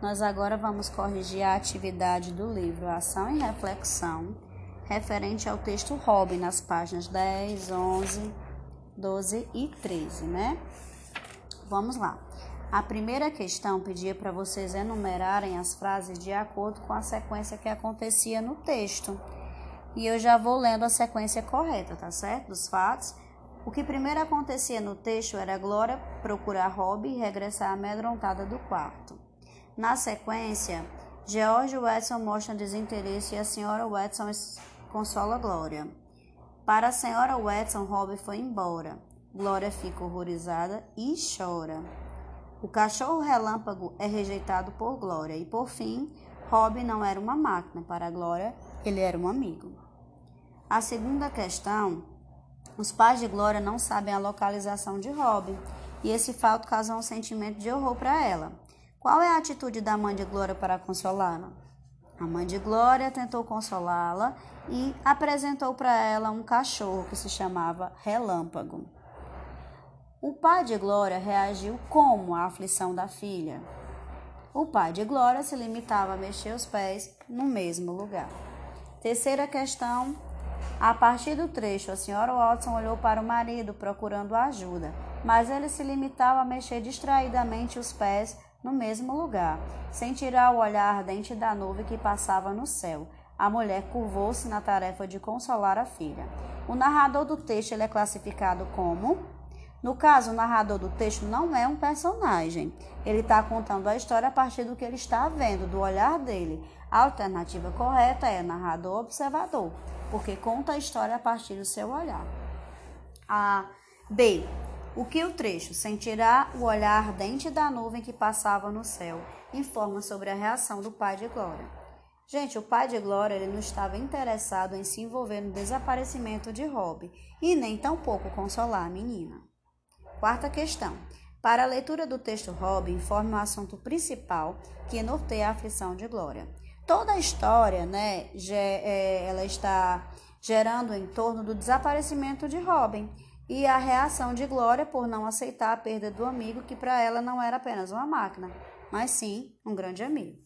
Nós agora vamos corrigir a atividade do livro Ação e Reflexão, referente ao texto Robin, nas páginas 10, 11, 12 e 13, né? Vamos lá. A primeira questão pedia para vocês enumerarem as frases de acordo com a sequência que acontecia no texto. E eu já vou lendo a sequência correta, tá certo? Dos fatos. O que primeiro acontecia no texto era Glória procurar Rob e regressar amedrontada do quarto. Na sequência, George Watson mostra desinteresse e a senhora Watson consola Glória. Para a senhora Watson, Rob foi embora. Glória fica horrorizada e chora. O cachorro relâmpago é rejeitado por Glória e, por fim, Rob não era uma máquina. Para Glória, ele era um amigo. A segunda questão: os pais de Glória não sabem a localização de Rob e esse fato causa um sentimento de horror para ela. Qual é a atitude da mãe de Glória para consolá-la? A mãe de Glória tentou consolá-la e apresentou para ela um cachorro que se chamava Relâmpago. O pai de Glória reagiu como à aflição da filha? O pai de Glória se limitava a mexer os pés no mesmo lugar. Terceira questão. A partir do trecho, a senhora Watson olhou para o marido procurando ajuda, mas ele se limitava a mexer distraidamente os pés no mesmo lugar, sem tirar o olhar ardente da nuvem que passava no céu. A mulher curvou-se na tarefa de consolar a filha. O narrador do texto é classificado como. No caso, o narrador do texto não é um personagem. Ele está contando a história a partir do que ele está vendo, do olhar dele. A alternativa correta é narrador observador, porque conta a história a partir do seu olhar. A B. O que o trecho, sem tirar o olhar ardente da nuvem que passava no céu, informa sobre a reação do pai de Glória. Gente, o pai de Glória ele não estava interessado em se envolver no desaparecimento de Rob e nem tampouco consolar a menina. Quarta questão. Para a leitura do texto Rob, informe o assunto principal que norteia a aflição de Glória. Toda a história, né, é, ela está gerando em torno do desaparecimento de Robin e a reação de Glória por não aceitar a perda do amigo, que para ela não era apenas uma máquina, mas sim um grande amigo.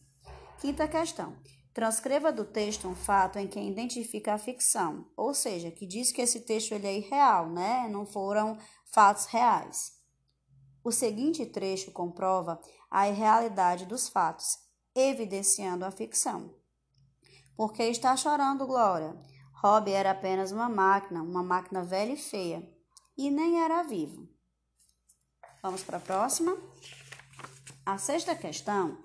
Quinta questão. Transcreva do texto um fato em que identifica a ficção, ou seja, que diz que esse texto ele é irreal, né? não foram fatos reais. O seguinte trecho comprova a irrealidade dos fatos, evidenciando a ficção. Por que está chorando, Glória? Rob era apenas uma máquina, uma máquina velha e feia e nem era vivo. Vamos para a próxima. A sexta questão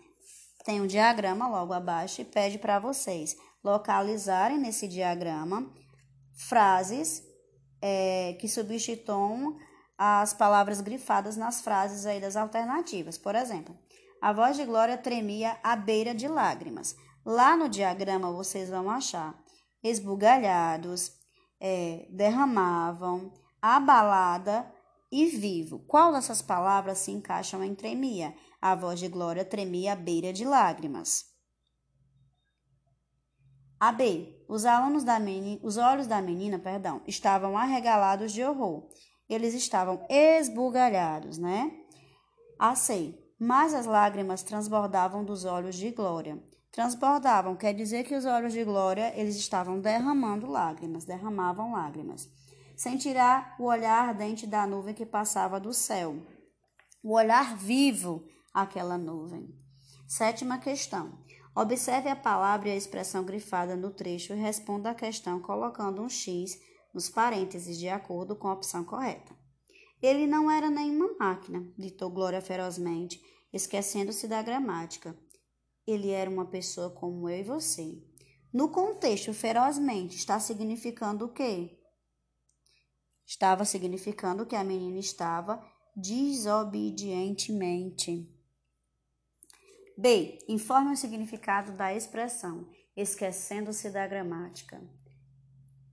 tem um diagrama logo abaixo e pede para vocês localizarem nesse diagrama frases é, que substituam as palavras grifadas nas frases aí das alternativas. Por exemplo, a voz de Glória tremia à beira de lágrimas. Lá no diagrama vocês vão achar esbugalhados, é, derramavam, abalada e vivo. Qual dessas palavras se encaixam em tremia? A voz de Glória tremia à beira de lágrimas. A B. Os alunos da menina, os olhos da menina, perdão, estavam arregalados de horror. Eles estavam esbugalhados, né? A C. Mas as lágrimas transbordavam dos olhos de Glória. Transbordavam quer dizer que os olhos de Glória eles estavam derramando lágrimas, derramavam lágrimas sem tirar o olhar ardente da nuvem que passava do céu. O olhar vivo àquela nuvem. Sétima questão. Observe a palavra e a expressão grifada no trecho e responda a questão colocando um X nos parênteses de acordo com a opção correta. Ele não era nenhuma máquina, ditou Glória ferozmente, esquecendo-se da gramática. Ele era uma pessoa como eu e você. No contexto, ferozmente está significando o quê? Estava significando que a menina estava desobedientemente. B. Informe o significado da expressão, esquecendo-se da gramática.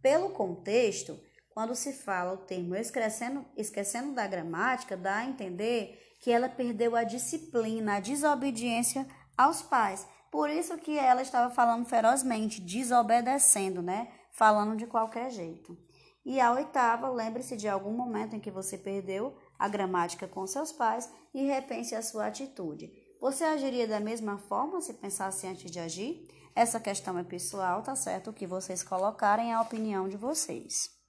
Pelo contexto, quando se fala o termo esquecendo, esquecendo da gramática, dá a entender que ela perdeu a disciplina, a desobediência aos pais. Por isso que ela estava falando ferozmente, desobedecendo, né? Falando de qualquer jeito. E a oitava, lembre-se de algum momento em que você perdeu a gramática com seus pais e repense a sua atitude. Você agiria da mesma forma se pensasse antes de agir? Essa questão é pessoal, tá certo? O que vocês colocarem é a opinião de vocês.